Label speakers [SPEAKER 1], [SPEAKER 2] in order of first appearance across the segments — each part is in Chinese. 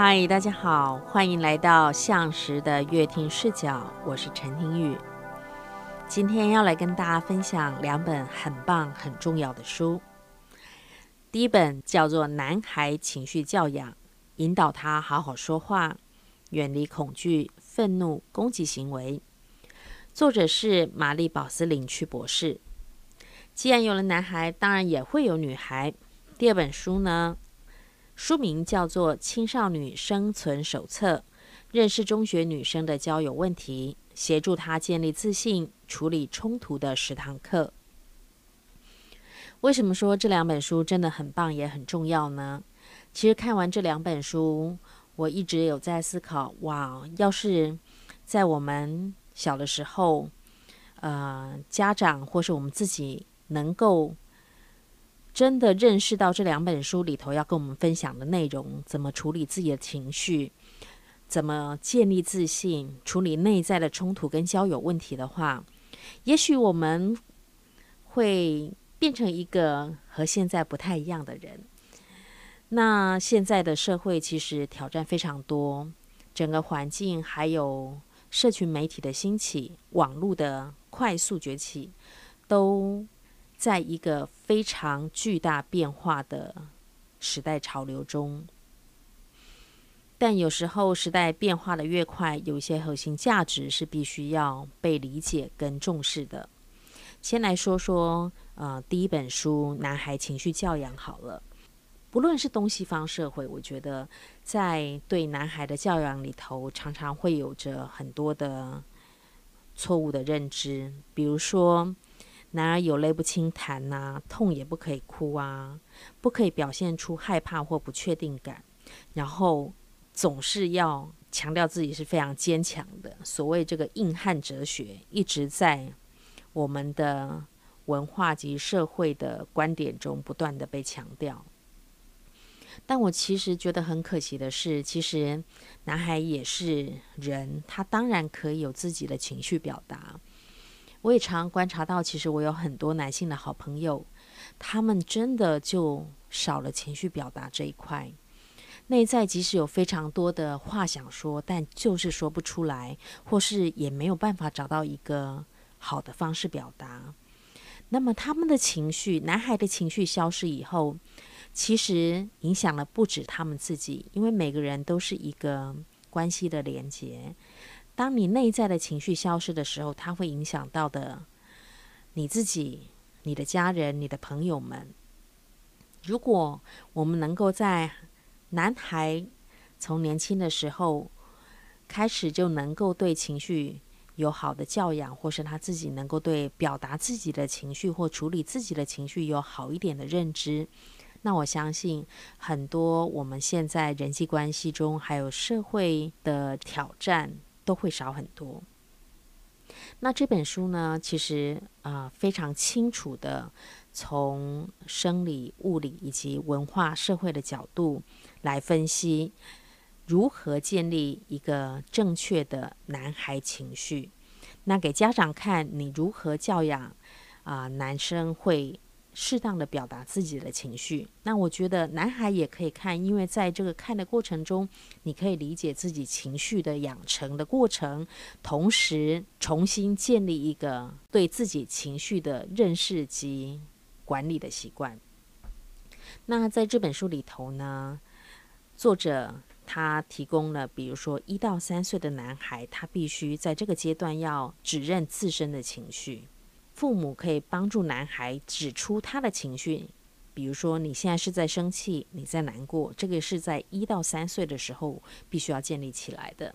[SPEAKER 1] 嗨，大家好，欢迎来到向实的乐听视角，我是陈婷玉。今天要来跟大家分享两本很棒、很重要的书。第一本叫做《男孩情绪教养》，引导他好好说话，远离恐惧、愤怒、攻击行为。作者是玛丽·宝斯林区博士。既然有了男孩，当然也会有女孩。第二本书呢，书名叫做《青少女生存手册》，认识中学女生的交友问题，协助她建立自信、处理冲突的十堂课。为什么说这两本书真的很棒，也很重要呢？其实看完这两本书，我一直有在思考：哇，要是在我们小的时候，呃，家长或是我们自己能够真的认识到这两本书里头要跟我们分享的内容，怎么处理自己的情绪，怎么建立自信，处理内在的冲突跟交友问题的话，也许我们会。变成一个和现在不太一样的人。那现在的社会其实挑战非常多，整个环境还有社群媒体的兴起、网络的快速崛起，都在一个非常巨大变化的时代潮流中。但有时候时代变化的越快，有一些核心价值是必须要被理解跟重视的。先来说说，呃，第一本书《男孩情绪教养》好了。不论是东西方社会，我觉得在对男孩的教养里头，常常会有着很多的错误的认知。比如说，男儿有泪不轻弹呐，痛也不可以哭啊，不可以表现出害怕或不确定感，然后总是要强调自己是非常坚强的。所谓这个硬汉哲学，一直在。我们的文化及社会的观点中不断的被强调，但我其实觉得很可惜的是，其实男孩也是人，他当然可以有自己的情绪表达。我也常观察到，其实我有很多男性的好朋友，他们真的就少了情绪表达这一块，内在即使有非常多的话想说，但就是说不出来，或是也没有办法找到一个。好的方式表达，那么他们的情绪，男孩的情绪消失以后，其实影响了不止他们自己，因为每个人都是一个关系的连接。当你内在的情绪消失的时候，它会影响到的你自己、你的家人、你的朋友们。如果我们能够在男孩从年轻的时候开始就能够对情绪。有好的教养，或是他自己能够对表达自己的情绪或处理自己的情绪有好一点的认知，那我相信很多我们现在人际关系中还有社会的挑战都会少很多。那这本书呢，其实啊、非常清楚的从生理、物理以及文化、社会的角度来分析。如何建立一个正确的男孩情绪？那给家长看，你如何教养啊、男生会适当的表达自己的情绪。那我觉得男孩也可以看，因为在这个看的过程中，你可以理解自己情绪的养成的过程，同时重新建立一个对自己情绪的认识及管理的习惯。那在这本书里头呢，作者。他提供了，比如说一到三岁的男孩，他必须在这个阶段要指认自身的情绪。父母可以帮助男孩指出他的情绪，比如说你现在是在生气，你在难过，这个是在一到三岁的时候必须要建立起来的。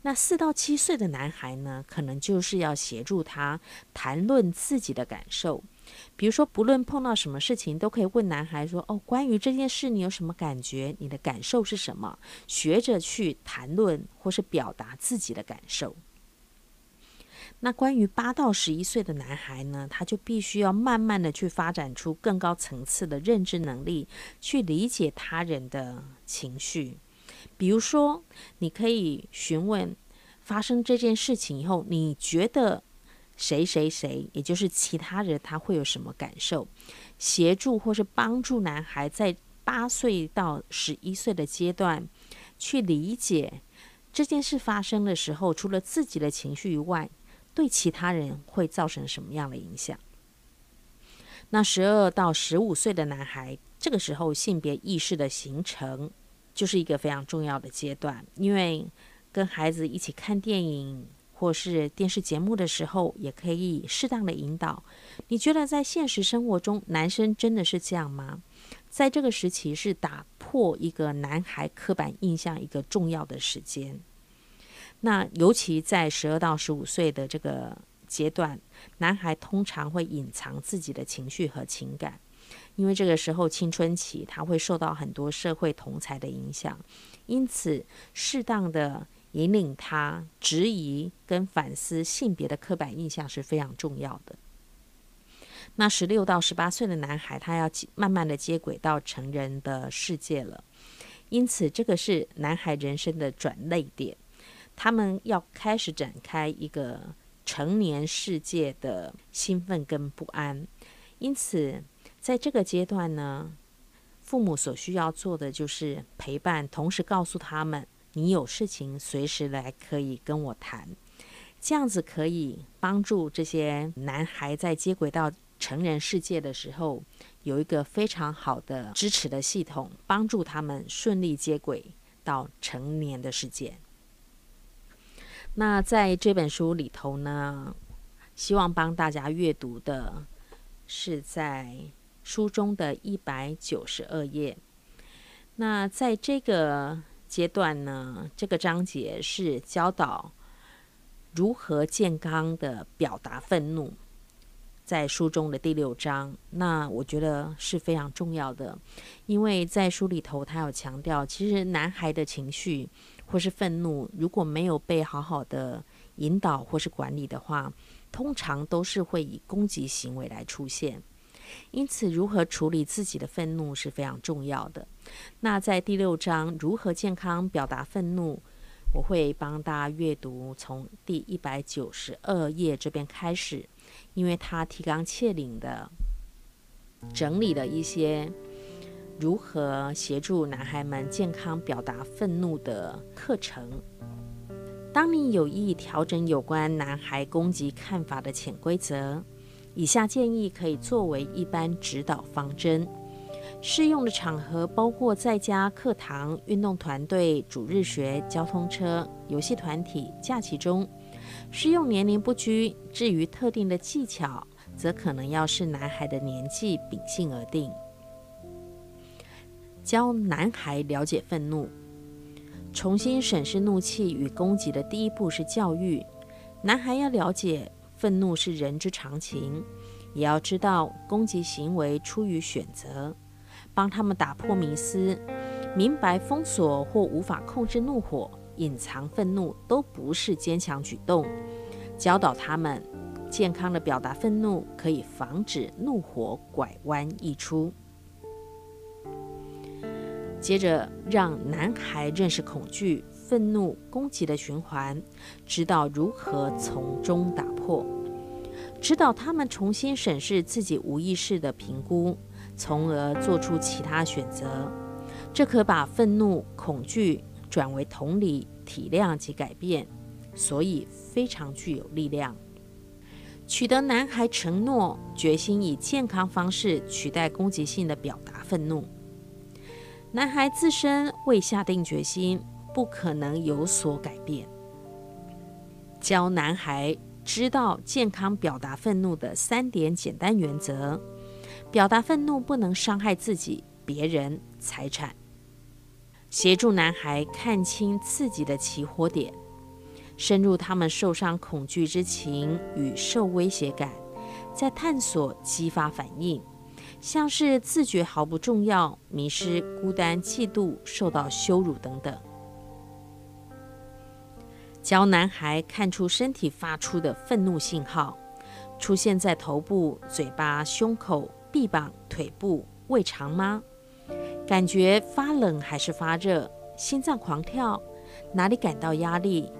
[SPEAKER 1] 那四到七岁的男孩呢，可能就是要协助他谈论自己的感受。比如说，不论碰到什么事情，都可以问男孩说：“哦，关于这件事，你有什么感觉？你的感受是什么？”学着去谈论或是表达自己的感受。那关于八到十一岁的男孩呢，他就必须要慢慢的去发展出更高层次的认知能力，去理解他人的情绪。比如说，你可以询问发生这件事情以后，你觉得。谁谁谁，也就是其他人，他会有什么感受？协助或是帮助男孩在八岁到十一岁的阶段，去理解这件事发生的时候，除了自己的情绪以外，对其他人会造成什么样的影响。那十二到十五岁的男孩，这个时候性别意识的形成，就是一个非常重要的阶段，因为跟孩子一起看电影。或是电视节目的时候，也可以适当的引导。你觉得在现实生活中，男生真的是这样吗？在这个时期，是打破一个男孩刻板印象一个重要的时间。那尤其在十二到十五岁的这个阶段，男孩通常会隐藏自己的情绪和情感，因为这个时候青春期，他会受到很多社会同侪的影响，因此适当的。引领他质疑跟反思性别的刻板印象是非常重要的。那十六到十八岁的男孩，他要慢慢的接轨到成人的世界了，因此这个是男孩人生的转捩点，他们要开始展开一个成年世界的兴奋跟不安。因此，在这个阶段呢，父母所需要做的就是陪伴，同时告诉他们。你有事情随时来可以跟我谈，这样子可以帮助这些男孩在接轨到成人世界的时候，有一个非常好的支持的系统，帮助他们顺利接轨到成年的世界。那在这本书里头呢，希望帮大家阅读的是在书中的一百九十二页。那在这个。阶段呢，这个章节是教导如何健康的表达愤怒，在书中的第六章。那我觉得是非常重要的，因为在书里头，他有强调，其实男孩的情绪或是愤怒，如果没有被好好的引导或是管理的话，通常都是会以攻击行为来出现。因此，如何处理自己的愤怒是非常重要的。那在第六章如何健康表达愤怒，我会帮大家阅读从第一百九十二页这边开始，因为他提纲挈领的整理了一些如何协助男孩们健康表达愤怒的课程。当你有意调整有关男孩攻击看法的潜规则，以下建议可以作为一般指导方针。适用的场合包括在家、课堂、运动团队、主日学、交通车、游戏团体、假期中。适用年龄不拘。至于特定的技巧，则可能要视男孩的年纪、秉性而定。教男孩了解愤怒，重新审视怒气与攻击的第一步是教育。男孩要了解。愤怒是人之常情，也要知道攻击行为出于选择，帮他们打破迷思，明白封锁或无法控制怒火、隐藏愤怒都不是坚强举动，教导他们健康的表达愤怒，可以防止怒火拐弯溢出。接着，让男孩认识恐惧。愤怒攻击的循环，知道如何从中打破，指导他们重新审视自己无意识的评估，从而做出其他选择。这可把愤怒、恐惧转为同理、体谅及改变，所以非常具有力量。取得男孩承诺，决心以健康方式取代攻击性的表达愤怒。男孩自身未下定决心。不可能有所改变。教男孩知道健康表达愤怒的三点简单原则：表达愤怒不能伤害自己、别人、财产；协助男孩看清自己的起火点，深入他们受伤恐惧之情与受威胁感，再探索激发反应，像是自觉毫不重要、迷失、孤单、嫉妒、受到羞辱等等。教男孩看出身体发出的愤怒信号，出现在头部、嘴巴、胸口、臂膀、腿部、胃肠吗？感觉发冷还是发热？心脏狂跳？哪里感到压力？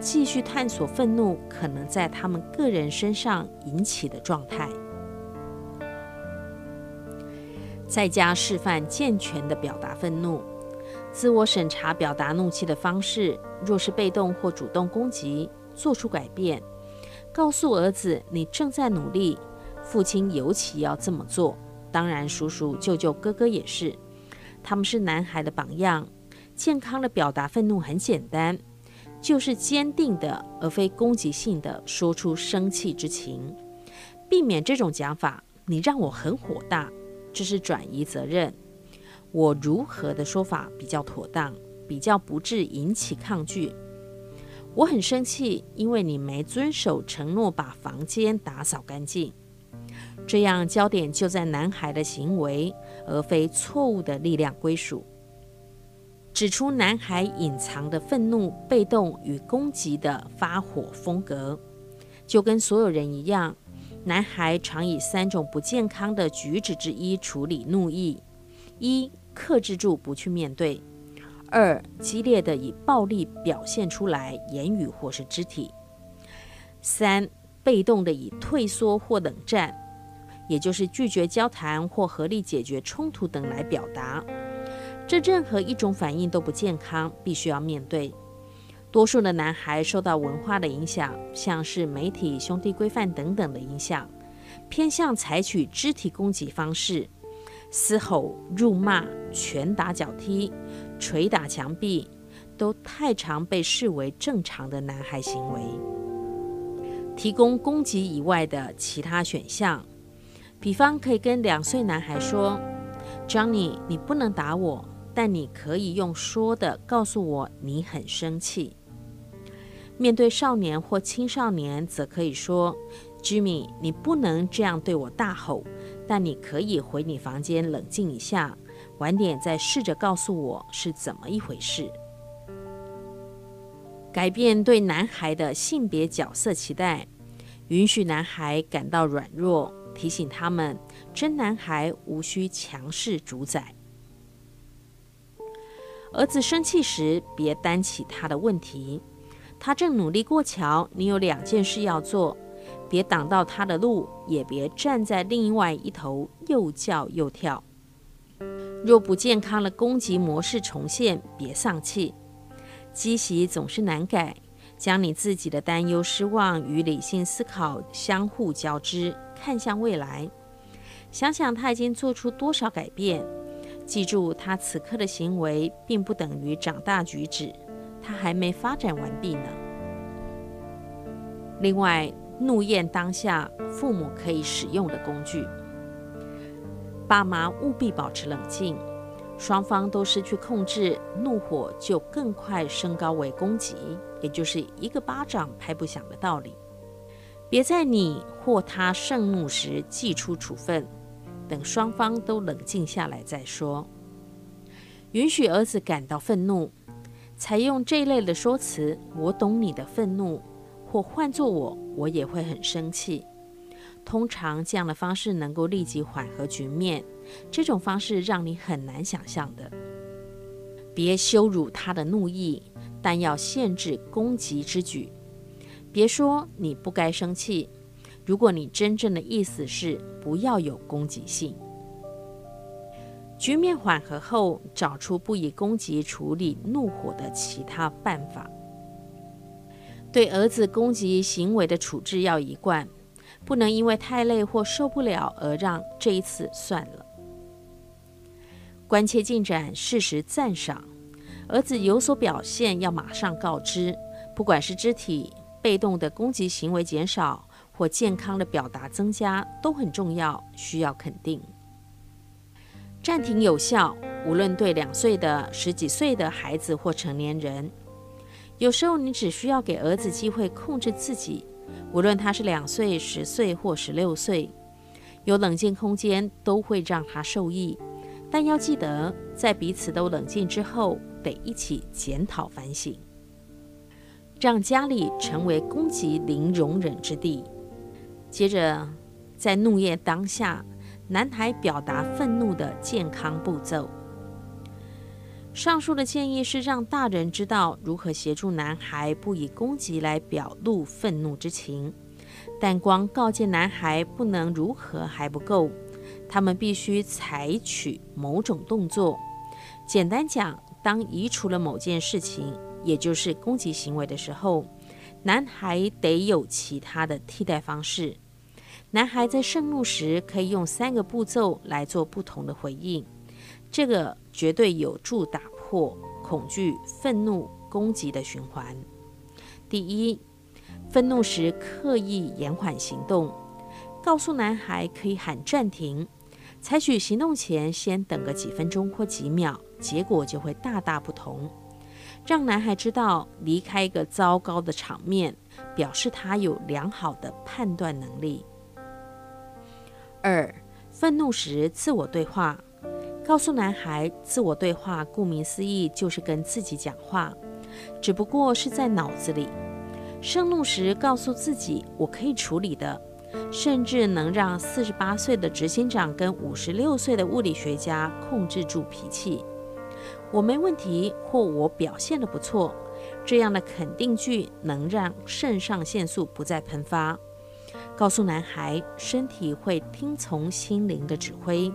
[SPEAKER 1] 继续探索愤怒可能在他们个人身上引起的状态。在家示范健全的表达愤怒。自我审查表达怒气的方式，若是被动或主动攻击，做出改变，告诉儿子你正在努力，父亲尤其要这么做。当然，叔叔、舅舅、哥哥也是，他们是男孩的榜样。健康的表达愤怒很简单，就是坚定的，而非攻击性的说出生气之情。避免这种讲法，你让我很火大，这是转移责任。我如何的说法比较妥当，比较不致引起抗拒？我很生气，因为你没遵守承诺，把房间打扫干净。这样焦点就在男孩的行为，而非错误的力量归属。指出男孩隐藏的愤怒、被动与攻击的发火风格，就跟所有人一样，男孩常以三种不健康的举止之一处理怒意：一。克制住不去面对；二，激烈的以暴力表现出来，言语或是肢体；三，被动的以退缩或冷战，也就是拒绝交谈或合力解决冲突等来表达。这任何一种反应都不健康，必须要面对。多数的男孩受到文化的影响，像是媒体、兄弟规范等等的影响，偏向采取肢体攻击方式。嘶吼、辱骂、拳打脚踢、捶打墙壁，都太常被视为正常的男孩行为。提供攻击以外的其他选项，比方可以跟两岁男孩说：“Johnny，你不能打我，但你可以用说的告诉我你很生气。”面对少年或青少年，则可以说：“Jimmy，你不能这样对我大吼。”但你可以回你房间冷静一下，晚点再试着告诉我是怎么一回事。改变对男孩的性别角色期待，允许男孩感到软弱，提醒他们真男孩无需强势主宰。儿子生气时，别担起他的问题，他正努力过桥，你有两件事要做。别挡到他的路，也别站在另外一头又叫又跳。若不健康的攻击模式重现，别丧气。积习总是难改，将你自己的担忧、失望与理性思考相互交织，看向未来。想想他已经做出多少改变，记住他此刻的行为并不等于长大举止，他还没发展完毕呢。另外。怒焰当下，父母可以使用的工具。爸妈务必保持冷静，双方都失去控制，怒火就更快升高为攻击，也就是一个巴掌拍不响的道理。别在你或他盛怒时祭出处分，等双方都冷静下来再说。允许儿子感到愤怒，采用这一类的说辞：“我懂你的愤怒。”或换做我，我也会很生气。通常这样的方式能够立即缓和局面。这种方式让你很难想象的。别羞辱他的怒意，但要限制攻击之举。别说你不该生气。如果你真正的意思是不要有攻击性。局面缓和后，找出不以攻击处理怒火的其他办法。对儿子攻击行为的处置要一贯，不能因为太累或受不了而让这一次算了。关切进展，适时赞赏。儿子有所表现，要马上告知。不管是肢体被动的攻击行为减少，或健康的表达增加，都很重要，需要肯定。暂停有效，无论对两岁的、十几岁的孩子或成年人。有时候，你只需要给儿子机会控制自己，无论他是两岁、十岁或十六岁，有冷静空间都会让他受益。但要记得，在彼此都冷静之后，得一起检讨反省，让家里成为攻击零容忍之地。接着，在怒业当下，男孩表达愤怒的健康步骤。上述的建议是让大人知道如何协助男孩不以攻击来表露愤怒之情，但光告诫男孩不能如何还不够，他们必须采取某种动作。简单讲，当移除了某件事情，也就是攻击行为的时候，男孩得有其他的替代方式。男孩在盛怒时可以用三个步骤来做不同的回应，这个绝对有助打破恐惧、愤怒、攻击的循环。第一，愤怒时刻意延缓行动，告诉男孩可以喊暂停，采取行动前先等个几分钟或几秒，结果就会大大不同。让男孩知道离开一个糟糕的场面，表示他有良好的判断能力。二，愤怒时自我对话，告诉男孩，自我对话顾名思义就是跟自己讲话，只不过是在脑子里。盛怒时告诉自己，我可以处理的，甚至能让四十八岁的执行长跟五十六岁的物理学家控制住脾气。我没问题，或我表现得不错，这样的肯定句能让肾上腺素不再喷发。告诉男孩，身体会听从心灵的指挥。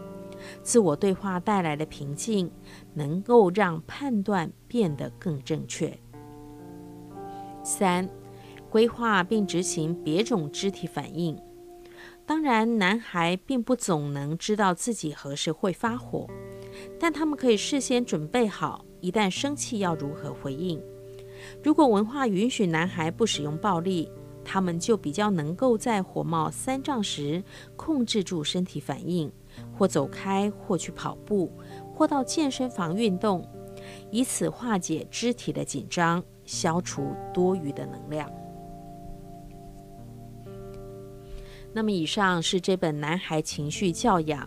[SPEAKER 1] 自我对话带来的平静，能够让判断变得更正确。三，规划并执行别种肢体反应。当然，男孩并不总能知道自己何时会发火，但他们可以事先准备好，一旦生气要如何回应。如果文化允许男孩不使用暴力，他们就比较能够在火冒三丈时控制住身体反应，或走开，或去跑步，或到健身房运动，以此化解肢体的紧张，消除多余的能量。那么，以上是这本《男孩情绪教养》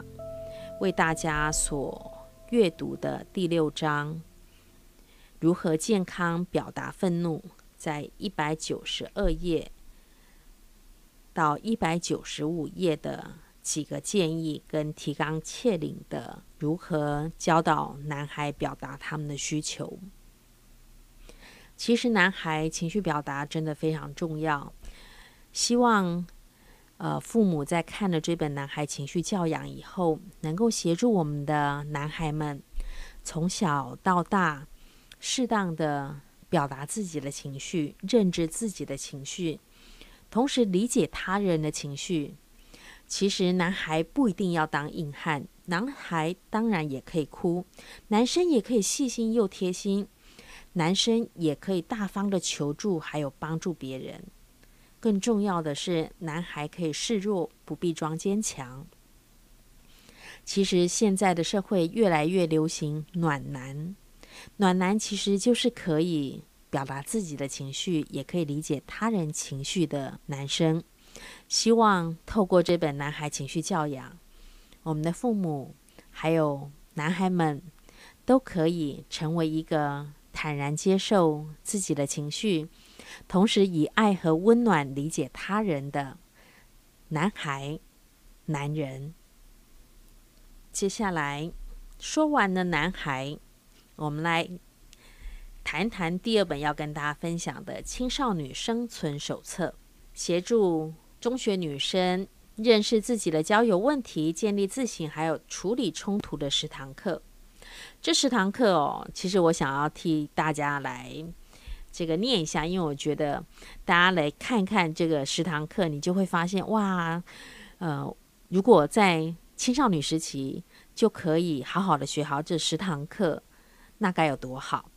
[SPEAKER 1] 为大家所阅读的第六章：如何健康表达愤怒，在一百九十二页。到一百九十五页的几个建议跟提纲挈领的如何教导男孩表达他们的需求。其实男孩情绪表达真的非常重要。希望呃父母在看了这本《男孩情绪教养》以后，能够协助我们的男孩们从小到大适当的表达自己的情绪，认知自己的情绪。同时理解他人的情绪，其实男孩不一定要当硬汉，男孩当然也可以哭，男生也可以细心又贴心，男生也可以大方的求助，还有帮助别人。更重要的是，男孩可以示弱，不必装坚强。其实现在的社会越来越流行暖男，暖男其实就是可以。表达自己的情绪，也可以理解他人情绪的男生，希望透过这本《男孩情绪教养》，我们的父母还有男孩们都可以成为一个坦然接受自己的情绪，同时以爱和温暖理解他人的男孩、男人。接下来说完了男孩，我们来。谈谈第二本要跟大家分享的《青少女生存手册》，协助中学女生认识自己的交友问题、建立自信，还有处理冲突的十堂课。这十堂课哦，其实我想要替大家来这个念一下，因为我觉得大家来看看这个十堂课，你就会发现哇，呃，如果在青少女时期就可以好好的学好这十堂课，那该有多好！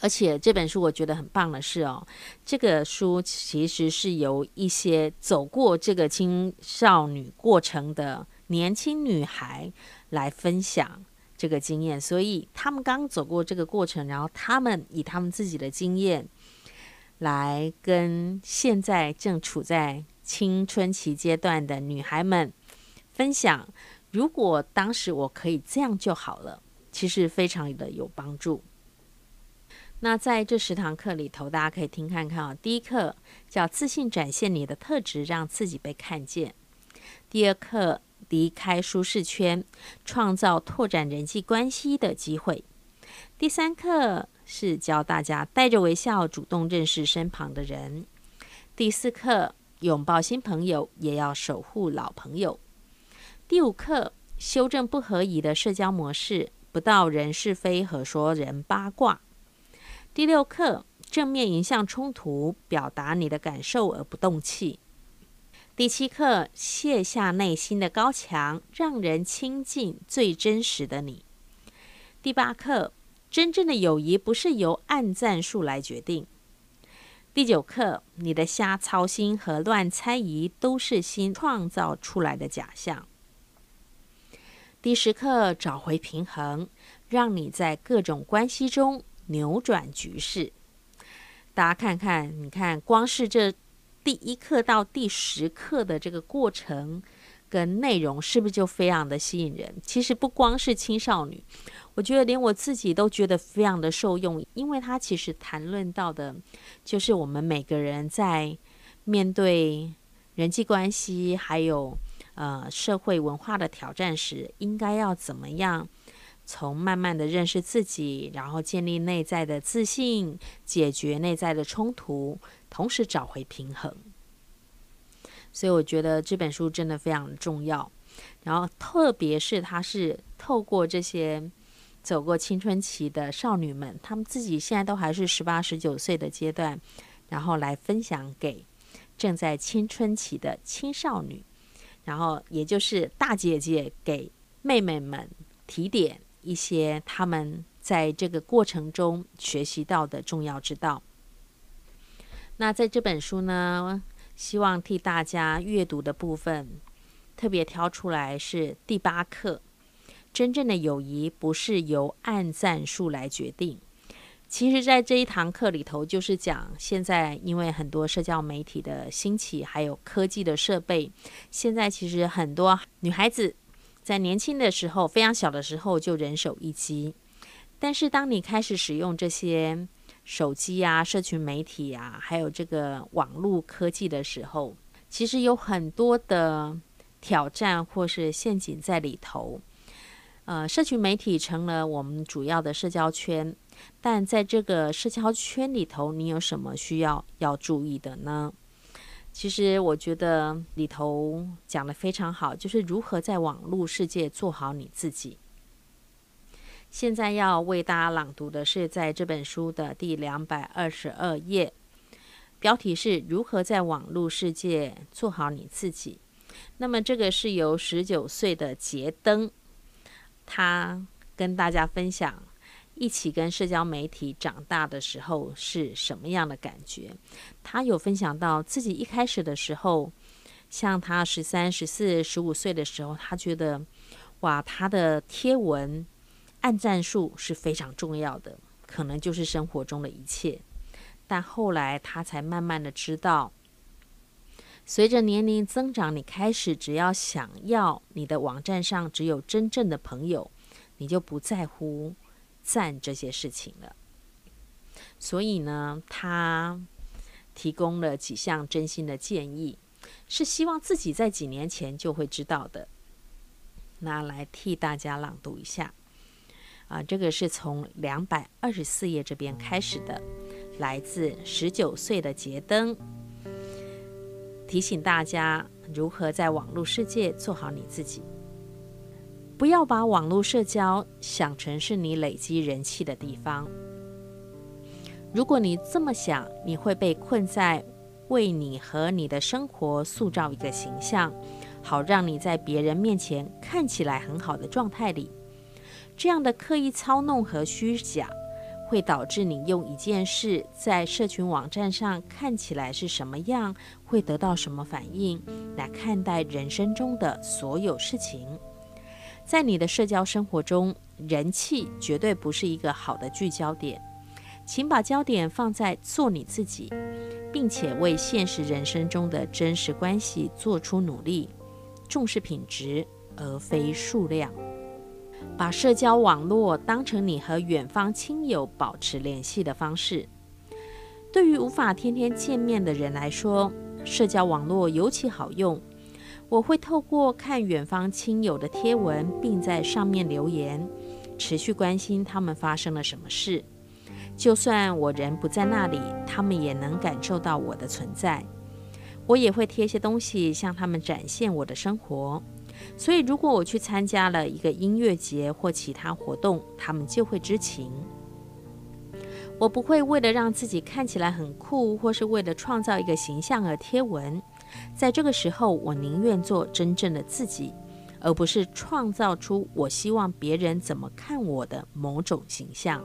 [SPEAKER 1] 而且这本书我觉得很棒的是哦，这个书其实是由一些走过这个青少女过程的年轻女孩来分享这个经验，所以他们刚走过这个过程，然后他们以他们自己的经验来跟现在正处在青春期阶段的女孩们分享，如果当时我可以这样就好了，其实非常的有帮助。那在这十堂课里头，大家可以听看看啊。第一课叫“自信展现你的特质，让自己被看见”。第二课离开舒适圈，创造拓展人际关系的机会。第三课是教大家带着微笑主动认识身旁的人。第四课拥抱新朋友，也要守护老朋友。第五课修正不合宜的社交模式。不不到人是非和说人八卦。第六课，正面迎向冲突，表达你的感受而不动气。第七课，卸下内心的高墙，让人亲近最真实的你。第八课，真正的友谊不是由暗赞数来决定。第九课，你的瞎操心和乱猜疑都是心创造出来的假象。第十课，找回平衡，让你在各种关系中扭转局势。大家看看，你看，光是这第一课到第十课的这个过程跟内容，是不是就非常的吸引人？其实不光是青少女。我觉得连我自己都觉得非常的受用，因为他其实谈论到的，就是我们每个人在面对人际关系，还有呃社会文化的挑战时，应该要怎么样从慢慢的认识自己，然后建立内在的自信，解决内在的冲突，同时找回平衡。所以我觉得这本书真的非常重要，然后特别是他是透过这些。走过青春期的少女们，她们自己现在都还是十八、十九岁的阶段，然后来分享给正在青春期的青少女，然后也就是大姐姐给妹妹们提点一些他们在这个过程中学习到的重要之道。那在这本书呢，希望替大家阅读的部分，特别挑出来是第八课。真正的友谊不是由按赞数来决定。其实，在这一堂课里头，就是讲现在因为很多社交媒体的兴起，还有科技的设备，现在其实很多女孩子在年轻的时候，非常小的时候就人手一机。但是，当你开始使用这些手机啊、社群媒体啊，还有这个网络科技的时候，其实有很多的挑战或是陷阱在里头。呃，社群媒体成了我们主要的社交圈，但在这个社交圈里头，你有什么需要要注意的呢？其实我觉得里头讲得非常好，就是如何在网络世界做好你自己。现在要为大家朗读的是在这本书的第两百二十二页，标题是如何在网络世界做好你自己。那么这个是由十九岁的杰登。他跟大家分享，一起跟社交媒体长大的时候是什么样的感觉。他有分享到自己一开始的时候，像他十三、十四、十五岁的时候，他觉得哇，他的贴文按赞数是非常重要的，可能就是生活中的一切。但后来他才慢慢的知道，随着年龄增长，你开始只要想要你的网站上只有真正的朋友，你就不在乎赞这些事情了。所以呢，他提供了几项真心的建议，是希望自己在几年前就会知道的。那来替大家朗读一下啊，这个是从两百二十四页这边开始的，来自十九岁的杰登。提醒大家如何在网络世界做好你自己，不要把网络社交想成是你累积人气的地方。如果你这么想，你会被困在为你和你的生活塑造一个形象，好让你在别人面前看起来很好的状态里。这样的刻意操弄和虚假，会导致你用一件事在社群网站上看起来是什么样，会得到什么反应，来看待人生中的所有事情。在你的社交生活中，人气绝对不是一个好的聚焦点。请把焦点放在做你自己，并且为现实人生中的真实关系做出努力，重视品质而非数量。把社交网络当成你和远方亲友保持联系的方式。对于无法天天见面的人来说，社交网络尤其好用。我会透过看远方亲友的贴文，并在上面留言，持续关心他们发生了什么事。就算我人不在那里，他们也能感受到我的存在。我也会贴些东西向他们展现我的生活。所以如果我去参加了一个音乐节或其他活动，他们就会知情。我不会为了让自己看起来很酷，或是为了创造一个形象而贴文。在这个时候，我宁愿做真正的自己，而不是创造出我希望别人怎么看我的某种形象。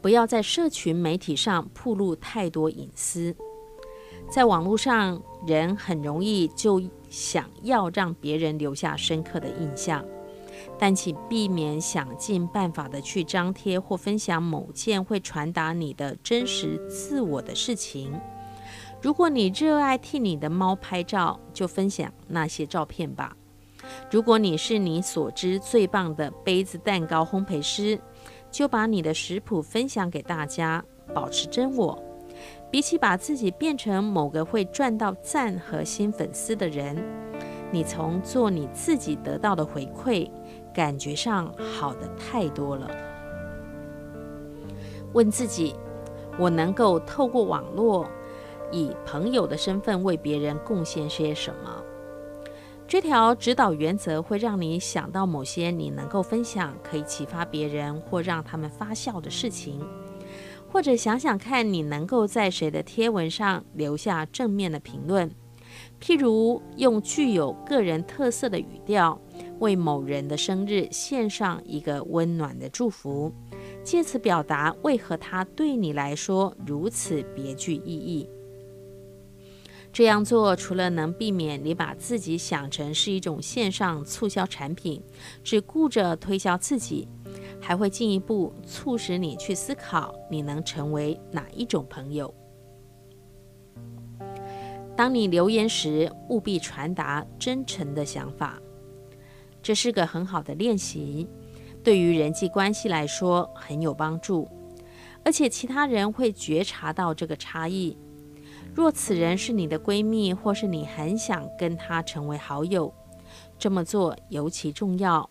[SPEAKER 1] 不要在社群媒体上曝露太多隐私。在网络上，人很容易就想要让别人留下深刻的印象，但请避免想尽办法的去张贴或分享某件会传达你的真实自我的事情。如果你热爱替你的猫拍照，就分享那些照片吧。如果你是你所知最棒的杯子蛋糕烘焙师，就把你的食谱分享给大家，保持真我。比起把自己变成某个会赚到赞和新粉丝的人，你从做你自己得到的回馈，感觉上好的太多了。问自己：我能够透过网络，以朋友的身份为别人贡献些什么？这条指导原则会让你想到某些你能够分享、可以启发别人或让他们发笑的事情，或者想想看你能够在谁的贴文上留下正面的评论，譬如用具有个人特色的语调为某人的生日献上一个温暖的祝福，借此表达为何他对你来说如此别具意义。这样做除了能避免你把自己想成是一种线上促销产品，只顾着推销自己，还会进一步促使你去思考你能成为哪一种朋友。当你留言时，务必传达真诚的想法，这是个很好的练习，对于人际关系来说很有帮助，而且其他人会觉察到这个差异。若此人是你的闺蜜，或是你很想跟她成为好友，这么做尤其重要，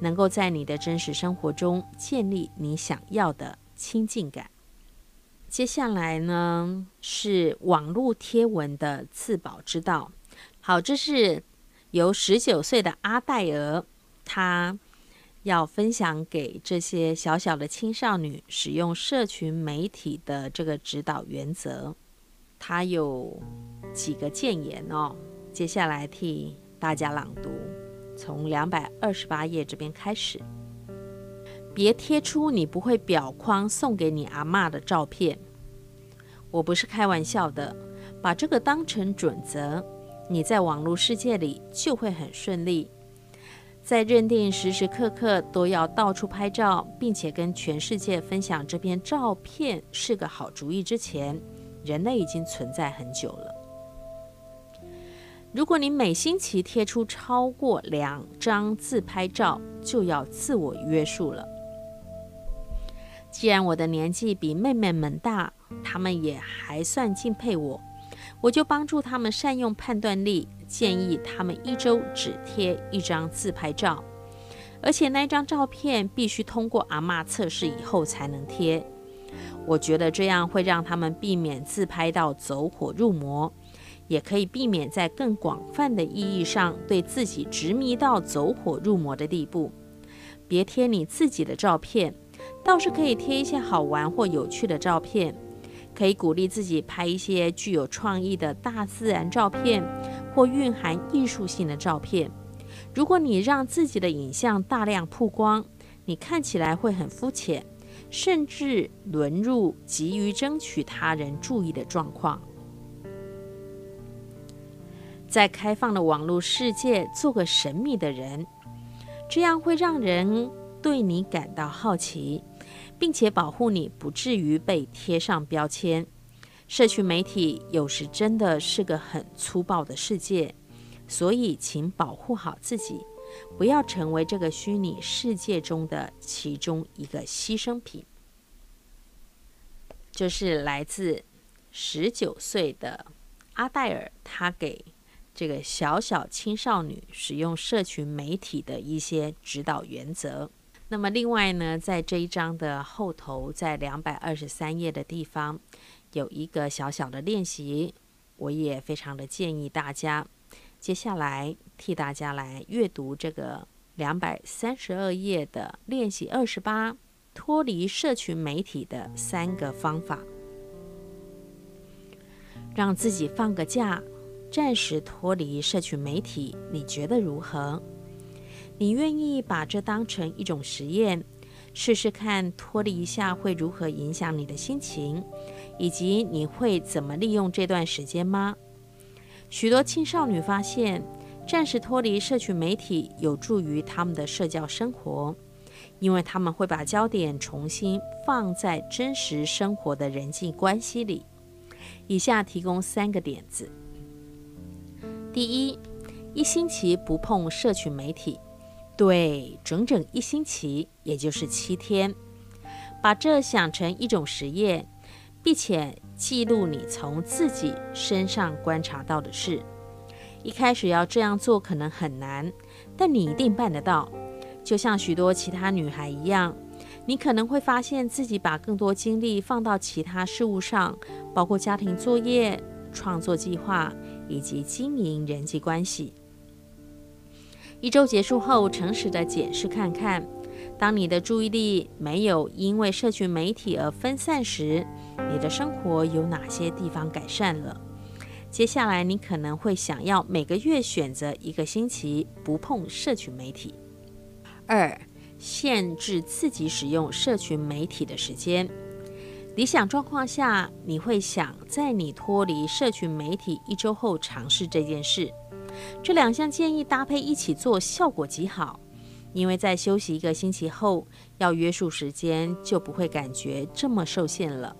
[SPEAKER 1] 能够在你的真实生活中建立你想要的亲近感。接下来呢，是网络贴文的自保之道。好，这是由十九岁的阿黛尔，她要分享给这些小小的青少女使用社群媒体的这个指导原则。他有几个建言哦，接下来替大家朗读，从两百二十八页这边开始。别贴出你不会裱框送给你阿嬷的照片，我不是开玩笑的，把这个当成准则，你在网络世界里就会很顺利。在认定时时刻刻都要到处拍照，并且跟全世界分享这篇照片是个好主意之前。人类已经存在很久了。如果你每星期贴出超过两张自拍照，就要自我约束了。既然我的年纪比妹妹们大，她们也还算敬佩我，我就帮助她们善用判断力，建议她们一周只贴一张自拍照，而且那张照片必须通过阿嬷测试以后才能贴。我觉得这样会让他们避免自拍到走火入魔，也可以避免在更广泛的意义上对自己执迷到走火入魔的地步。别贴你自己的照片，倒是可以贴一些好玩或有趣的照片。可以鼓励自己拍一些具有创意的大自然照片或蕴含艺术性的照片。如果你让自己的影像大量曝光，你看起来会很肤浅。甚至沦入急于争取他人注意的状况。在开放的网络世界做个神秘的人，这样会让人对你感到好奇，并且保护你不至于被贴上标签。社区媒体有时真的是个很粗暴的世界，所以请保护好自己。不要成为这个虚拟世界中的其中一个牺牲品。就是来自十九岁的阿黛尔，她给这个小小青少女使用社群媒体的一些指导原则。那么，另外呢，在这一章的后头，在两百二十三页的地方，有一个小小的练习，我也非常的建议大家。接下来替大家来阅读这个两百三十二页的练习二十八，脱离社群媒体的三个方法，让自己放个假，暂时脱离社群媒体，你觉得如何？你愿意把这当成一种实验，试试看脱离一下会如何影响你的心情，以及你会怎么利用这段时间吗？许多青少女发现，暂时脱离社群媒体有助于他们的社交生活，因为他们会把焦点重新放在真实生活的人际关系里。以下提供三个点子：第一，一星期不碰社群媒体。对，整整一星期，也就是七天，把这想成一种实验，并且记录你从自己身上观察到的事。一开始要这样做可能很难，但你一定办得到。就像许多其他女孩一样，你可能会发现自己把更多精力放到其他事物上，包括家庭作业、创作计划以及经营人际关系。一周结束后，诚实地检视看看，当你的注意力没有因为社群媒体而分散时，你的生活有哪些地方改善了？接下来，你可能会想要每个月选择一个星期不碰社群媒体。二，限制自己使用社群媒体的时间。理想状况下，你会想在你脱离社群媒体一周后尝试这件事。这两项建议搭配一起做，效果极好。因为在休息一个星期后，要约束时间就不会感觉这么受限了。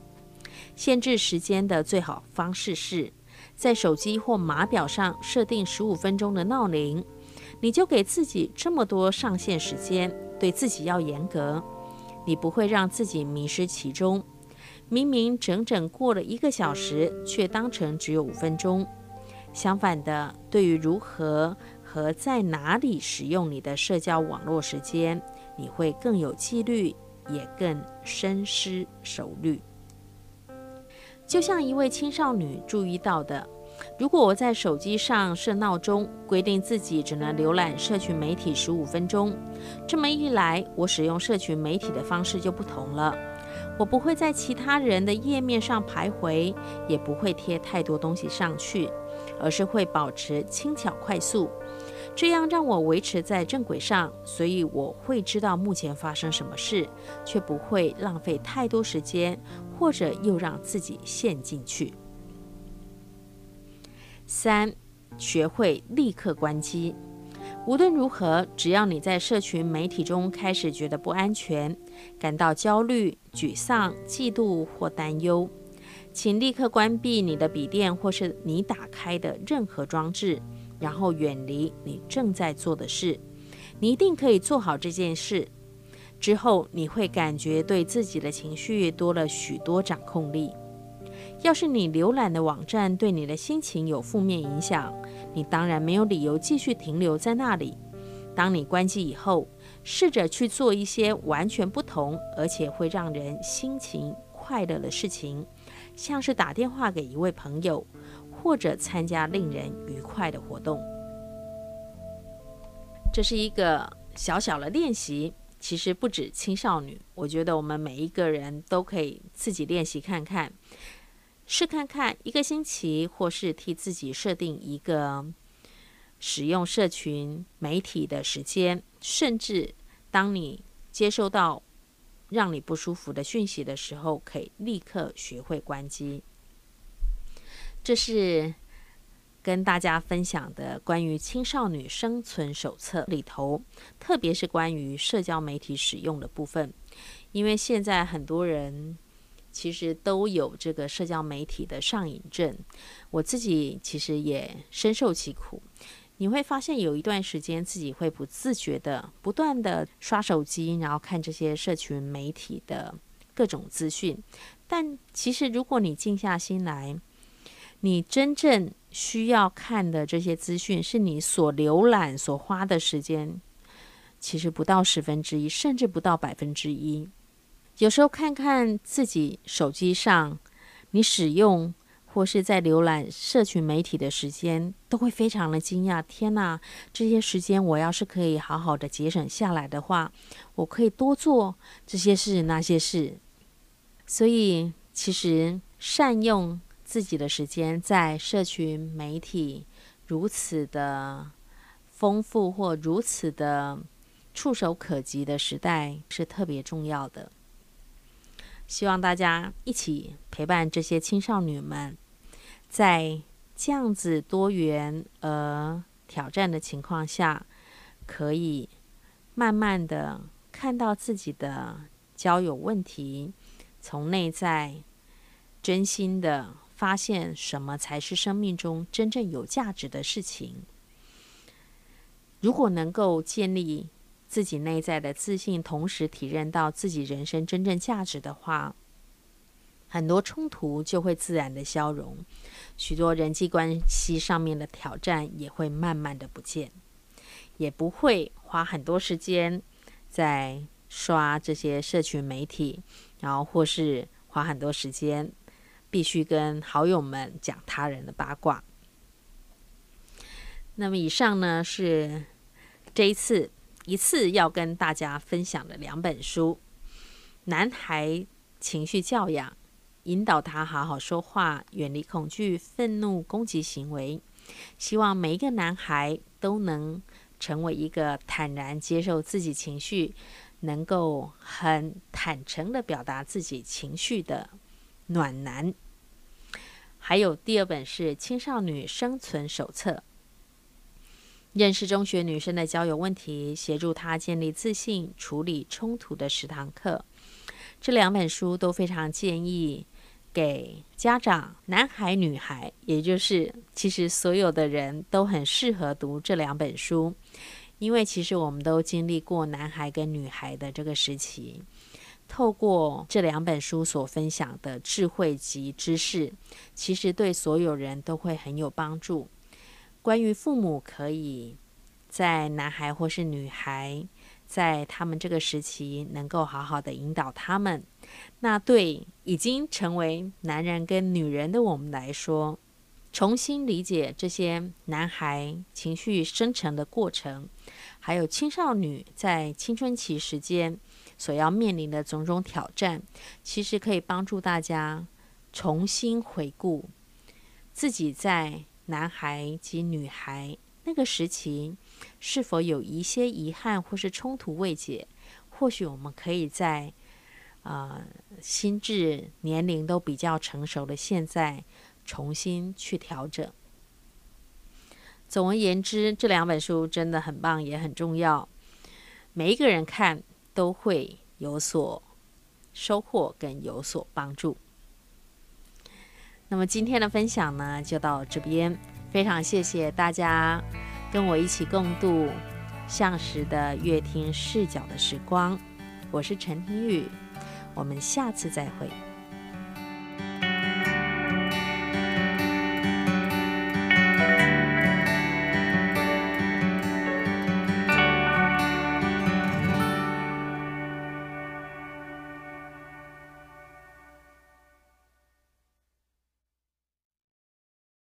[SPEAKER 1] 限制时间的最好方式是在手机或码表上设定十五分钟的闹铃，你就给自己这么多上限时间，对自己要严格。你不会让自己迷失其中。明明整整过了一个小时，却当成只有五分钟。相反的，对于如何和在哪里使用你的社交网络时间，你会更有纪律，也更深思熟虑。就像一位青少女注意到的，如果我在手机上设闹钟，规定自己只能浏览社群媒体十五分钟，这么一来，我使用社群媒体的方式就不同了。我不会在其他人的页面上徘徊，也不会贴太多东西上去。而是会保持轻巧快速，这样让我维持在正轨上，所以我会知道目前发生什么事，却不会浪费太多时间，或者又让自己陷进去。三，学会立刻关机。无论如何，只要你在社群媒体中开始觉得不安全，感到焦虑、沮丧、嫉妒或担忧。请立刻关闭你的笔电或是你打开的任何装置，然后远离你正在做的事。你一定可以做好这件事。之后你会感觉对自己的情绪多了许多掌控力。要是你浏览的网站对你的心情有负面影响，你当然没有理由继续停留在那里。当你关机以后，试着去做一些完全不同而且会让人心情快乐的事情。像是打电话给一位朋友，或者参加令人愉快的活动。这是一个小小的练习，其实不止青少女，我觉得我们每一个人都可以自己练习看看，试看看一个星期，或是替自己设定一个使用社群媒体的时间，甚至当你接收到。让你不舒服的讯息的时候，可以立刻学会关机。这是跟大家分享的关于青少女生存手册里头，特别是关于社交媒体使用的部分。因为现在很多人其实都有这个社交媒体的上瘾症，我自己其实也深受其苦。你会发现有一段时间自己会不自觉的不断的刷手机，然后看这些社群媒体的各种资讯。但其实如果你静下心来，你真正需要看的这些资讯，是你所浏览所花的时间，其实不到十分之一，甚至不到百分之一。有时候看看自己手机上你使用或是在浏览社群媒体的时间，都会非常的惊讶。天哪，这些时间我要是可以好好的节省下来的话，我可以多做这些事那些事。所以，其实善用自己的时间，在社群媒体如此的丰富或如此的触手可及的时代，是特别重要的。希望大家一起陪伴这些青少女们，在这样子多元而挑战的情况下，可以慢慢的看到自己的交友问题，从内在真心的发现什么才是生命中真正有价值的事情。如果能够建立自己内在的自信，同时体认到自己人生真正价值的话，很多冲突就会自然的消融，许多人际关系上面的挑战也会慢慢的不见，也不会花很多时间在刷这些社群媒体，然后或是花很多时间必须跟好友们讲他人的八卦。那么以上呢，是这一次。一次要跟大家分享的两本书：男孩情绪教养，引导他好好说话，远离恐惧、愤怒、攻击行为。希望每一个男孩都能成为一个坦然接受自己情绪，能够很坦诚的表达自己情绪的暖男。还有第二本是《青少女生存手册》。认识中学女生的交友问题，协助她建立自信、处理冲突的十堂课。这两本书都非常建议给家长，男孩、女孩，也就是其实所有的人都很适合读这两本书，因为其实我们都经历过男孩跟女孩的这个时期。透过这两本书所分享的智慧及知识，其实对所有人都会很有帮助。关于父母可以在男孩或是女孩在他们这个时期能够好好的引导他们，那对已经成为男人跟女人的我们来说，重新理解这些男孩情绪生成的过程，还有青少女在青春期时间所要面临的种种挑战，其实可以帮助大家重新回顾自己在。男孩及女孩那个时期，是否有一些遗憾或是冲突未解？或许我们可以在，呃，心智年龄都比较成熟的现在，重新去调整。总而言之，这两本书真的很棒，也很重要。每一个人看都会有所收获，跟有所帮助。那么今天的分享呢，就到这边。非常谢谢大家跟我一起共度相识的乐听视角的时光。我是陈婷玉，我们下次再会。